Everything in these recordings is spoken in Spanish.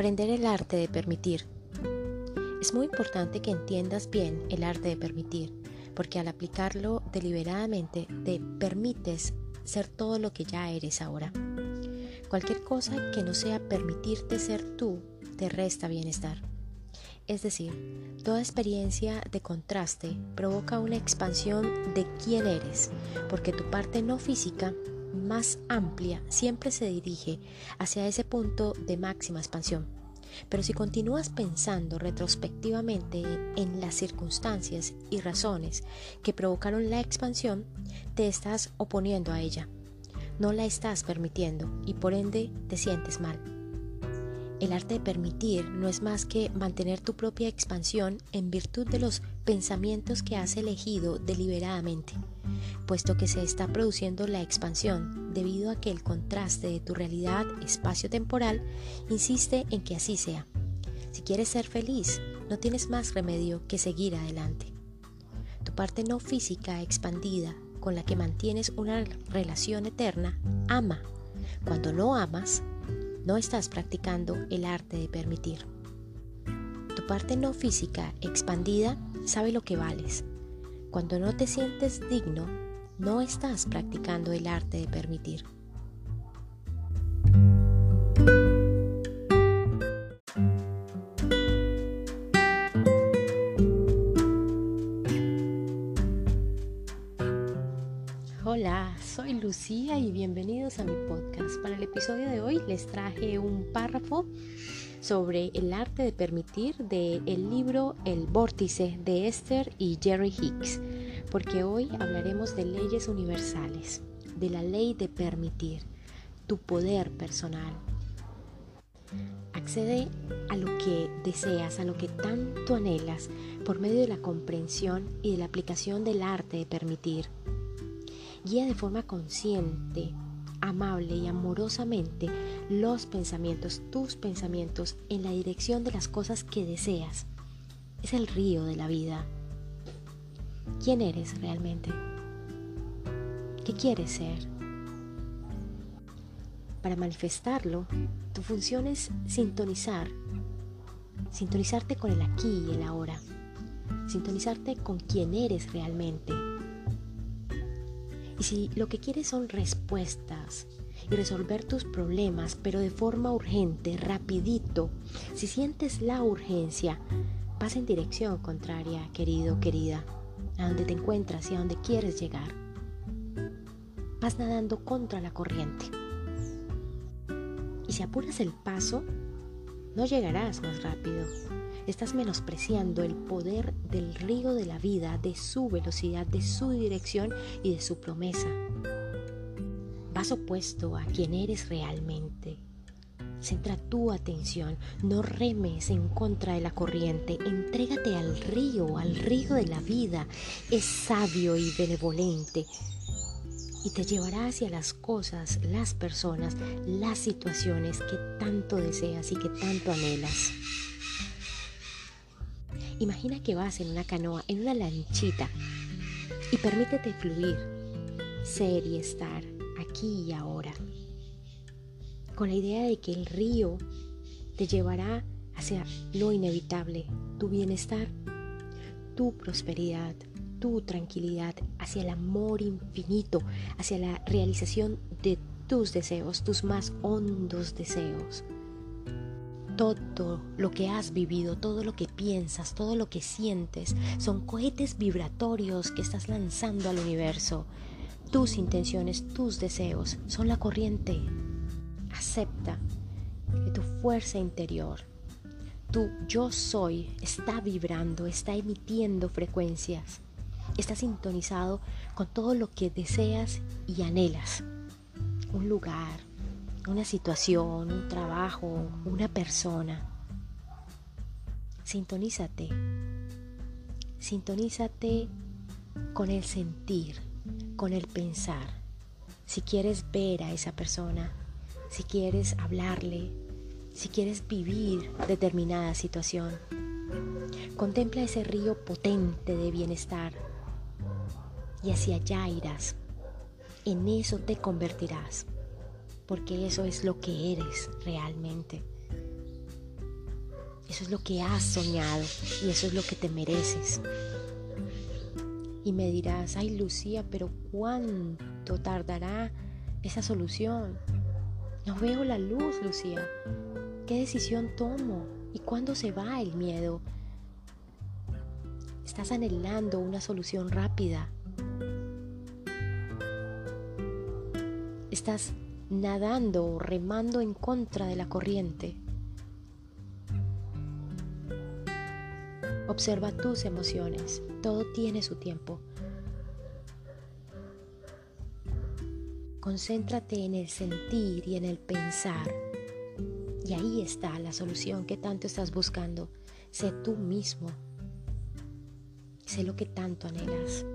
Aprender el arte de permitir. Es muy importante que entiendas bien el arte de permitir, porque al aplicarlo deliberadamente te permites ser todo lo que ya eres ahora. Cualquier cosa que no sea permitirte ser tú te resta bienestar. Es decir, toda experiencia de contraste provoca una expansión de quién eres, porque tu parte no física más amplia siempre se dirige hacia ese punto de máxima expansión. Pero si continúas pensando retrospectivamente en las circunstancias y razones que provocaron la expansión, te estás oponiendo a ella. No la estás permitiendo y por ende te sientes mal. El arte de permitir no es más que mantener tu propia expansión en virtud de los pensamientos que has elegido deliberadamente puesto que se está produciendo la expansión debido a que el contraste de tu realidad espacio-temporal insiste en que así sea. Si quieres ser feliz, no tienes más remedio que seguir adelante. Tu parte no física expandida con la que mantienes una relación eterna, ama. Cuando no amas, no estás practicando el arte de permitir. Tu parte no física expandida sabe lo que vales. Cuando no te sientes digno, no estás practicando el arte de permitir. Hola, soy Lucía y bienvenidos a mi podcast. Para el episodio de hoy les traje un párrafo sobre el arte de permitir del el libro El vórtice de Esther y Jerry Hicks porque hoy hablaremos de leyes universales, de la ley de permitir, tu poder personal. Accede a lo que deseas, a lo que tanto anhelas, por medio de la comprensión y de la aplicación del arte de permitir. Guía de forma consciente, amable y amorosamente los pensamientos, tus pensamientos, en la dirección de las cosas que deseas. Es el río de la vida quién eres realmente, qué quieres ser. Para manifestarlo, tu función es sintonizar, sintonizarte con el aquí y el ahora, sintonizarte con quién eres realmente. Y si lo que quieres son respuestas y resolver tus problemas, pero de forma urgente, rapidito, si sientes la urgencia, vas en dirección contraria, querido, querida a donde te encuentras y a donde quieres llegar. Vas nadando contra la corriente. Y si apuras el paso, no llegarás más rápido. Estás menospreciando el poder del río de la vida, de su velocidad, de su dirección y de su promesa. Vas opuesto a quien eres realmente Centra tu atención, no remes en contra de la corriente, entrégate al río, al río de la vida. Es sabio y benevolente y te llevará hacia las cosas, las personas, las situaciones que tanto deseas y que tanto anhelas. Imagina que vas en una canoa, en una lanchita y permítete fluir, ser y estar aquí y ahora con la idea de que el río te llevará hacia lo inevitable, tu bienestar, tu prosperidad, tu tranquilidad, hacia el amor infinito, hacia la realización de tus deseos, tus más hondos deseos. Todo lo que has vivido, todo lo que piensas, todo lo que sientes, son cohetes vibratorios que estás lanzando al universo. Tus intenciones, tus deseos son la corriente Acepta que tu fuerza interior, tu yo soy, está vibrando, está emitiendo frecuencias, está sintonizado con todo lo que deseas y anhelas. Un lugar, una situación, un trabajo, una persona. Sintonízate. Sintonízate con el sentir, con el pensar. Si quieres ver a esa persona, si quieres hablarle, si quieres vivir determinada situación. Contempla ese río potente de bienestar y hacia allá irás. En eso te convertirás, porque eso es lo que eres realmente. Eso es lo que has soñado y eso es lo que te mereces. Y me dirás, ay Lucía, pero ¿cuánto tardará esa solución? No veo la luz, Lucía. ¿Qué decisión tomo? ¿Y cuándo se va el miedo? Estás anhelando una solución rápida. Estás nadando o remando en contra de la corriente. Observa tus emociones. Todo tiene su tiempo. Concéntrate en el sentir y en el pensar. Y ahí está la solución que tanto estás buscando. Sé tú mismo. Sé lo que tanto anhelas.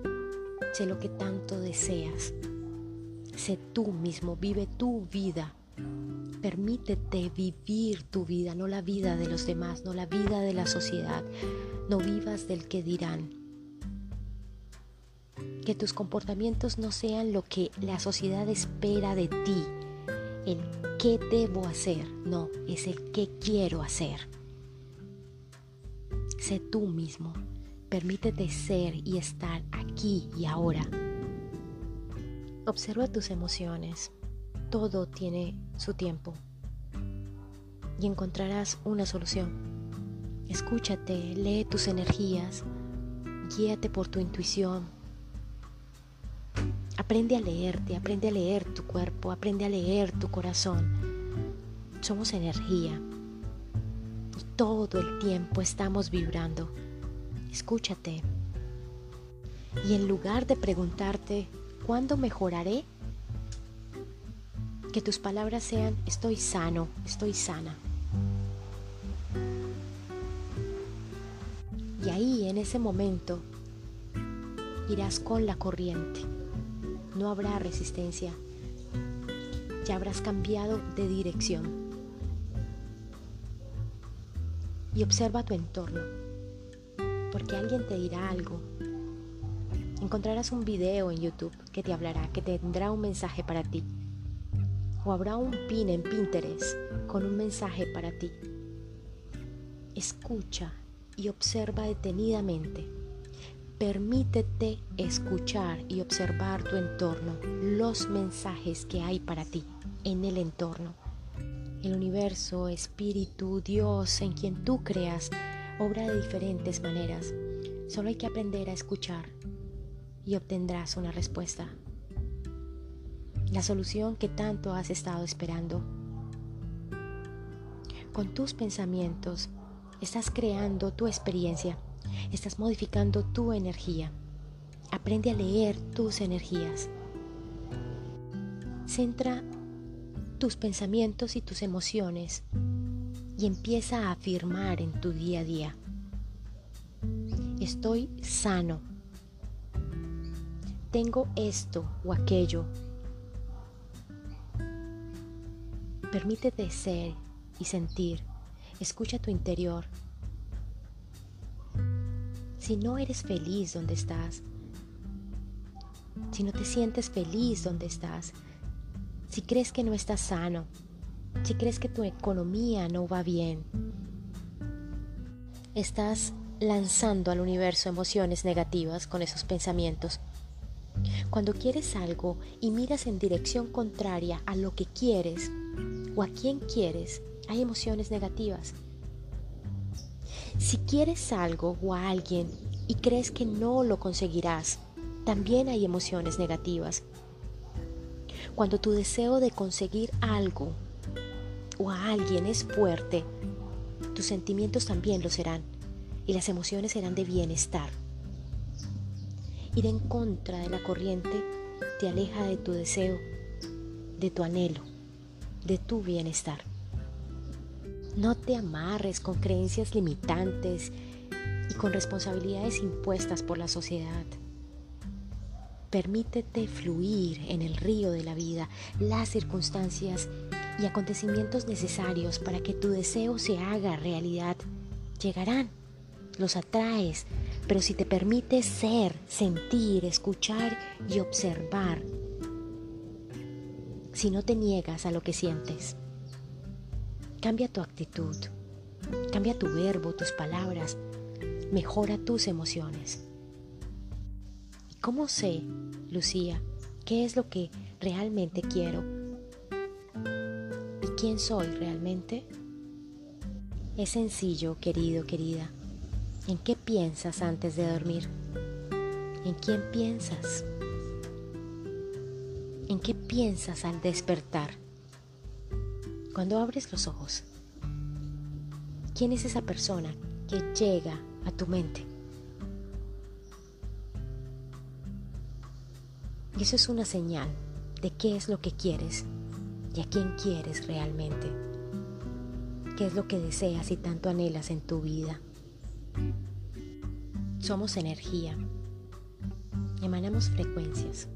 Sé lo que tanto deseas. Sé tú mismo. Vive tu vida. Permítete vivir tu vida, no la vida de los demás, no la vida de la sociedad. No vivas del que dirán que tus comportamientos no sean lo que la sociedad espera de ti, el qué debo hacer, no, es el qué quiero hacer. Sé tú mismo, permítete ser y estar aquí y ahora. Observa tus emociones, todo tiene su tiempo y encontrarás una solución. Escúchate, lee tus energías, guíate por tu intuición, Aprende a leerte, aprende a leer tu cuerpo, aprende a leer tu corazón. Somos energía y todo el tiempo estamos vibrando. Escúchate. Y en lugar de preguntarte, ¿cuándo mejoraré? Que tus palabras sean, estoy sano, estoy sana. Y ahí, en ese momento, irás con la corriente no habrá resistencia. Ya habrás cambiado de dirección. Y observa tu entorno, porque alguien te dirá algo. Encontrarás un video en YouTube que te hablará, que tendrá un mensaje para ti. O habrá un pin en Pinterest con un mensaje para ti. Escucha y observa detenidamente Permítete escuchar y observar tu entorno, los mensajes que hay para ti en el entorno. El universo, espíritu, Dios, en quien tú creas, obra de diferentes maneras. Solo hay que aprender a escuchar y obtendrás una respuesta. La solución que tanto has estado esperando. Con tus pensamientos estás creando tu experiencia Estás modificando tu energía. Aprende a leer tus energías. Centra tus pensamientos y tus emociones y empieza a afirmar en tu día a día. Estoy sano. Tengo esto o aquello. Permítete ser y sentir. Escucha tu interior si no eres feliz donde estás, si no te sientes feliz donde estás, si crees que no estás sano, si crees que tu economía no va bien, estás lanzando al universo emociones negativas con esos pensamientos. Cuando quieres algo y miras en dirección contraria a lo que quieres o a quien quieres, hay emociones negativas. Si quieres algo o a alguien y crees que no lo conseguirás, también hay emociones negativas. Cuando tu deseo de conseguir algo o a alguien es fuerte, tus sentimientos también lo serán y las emociones serán de bienestar. Ir en contra de la corriente te aleja de tu deseo, de tu anhelo, de tu bienestar. No te amarres con creencias limitantes y con responsabilidades impuestas por la sociedad. Permítete fluir en el río de la vida, las circunstancias y acontecimientos necesarios para que tu deseo se haga realidad. Llegarán, los atraes, pero si te permites ser, sentir, escuchar y observar, si no te niegas a lo que sientes, Cambia tu actitud. Cambia tu verbo, tus palabras. Mejora tus emociones. ¿Cómo sé, Lucía, qué es lo que realmente quiero? ¿Y quién soy realmente? Es sencillo, querido, querida. ¿En qué piensas antes de dormir? ¿En quién piensas? ¿En qué piensas al despertar? Cuando abres los ojos, ¿quién es esa persona que llega a tu mente? Eso es una señal de qué es lo que quieres y a quién quieres realmente. ¿Qué es lo que deseas y tanto anhelas en tu vida? Somos energía. Emanamos frecuencias.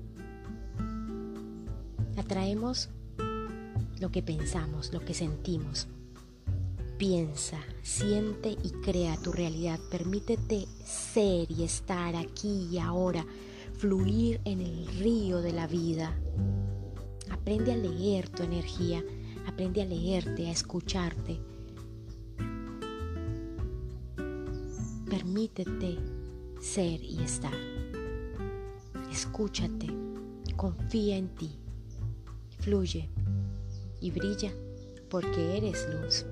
Atraemos lo que pensamos, lo que sentimos. Piensa, siente y crea tu realidad. Permítete ser y estar aquí y ahora, fluir en el río de la vida. Aprende a leer tu energía, aprende a leerte, a escucharte. Permítete ser y estar. Escúchate, confía en ti fluye y brilla porque eres luz.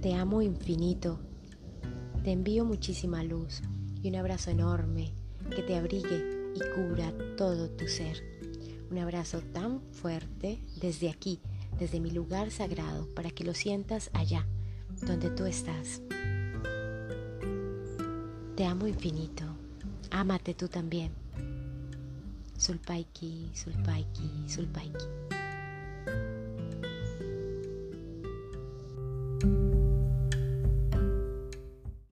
Te amo infinito, te envío muchísima luz y un abrazo enorme que te abrigue y cubra todo tu ser. Un abrazo tan fuerte desde aquí, desde mi lugar sagrado, para que lo sientas allá, donde tú estás. Te amo infinito. Ámate tú también. Sulpaiki, Sulpaiki, Sulpaiki. thank you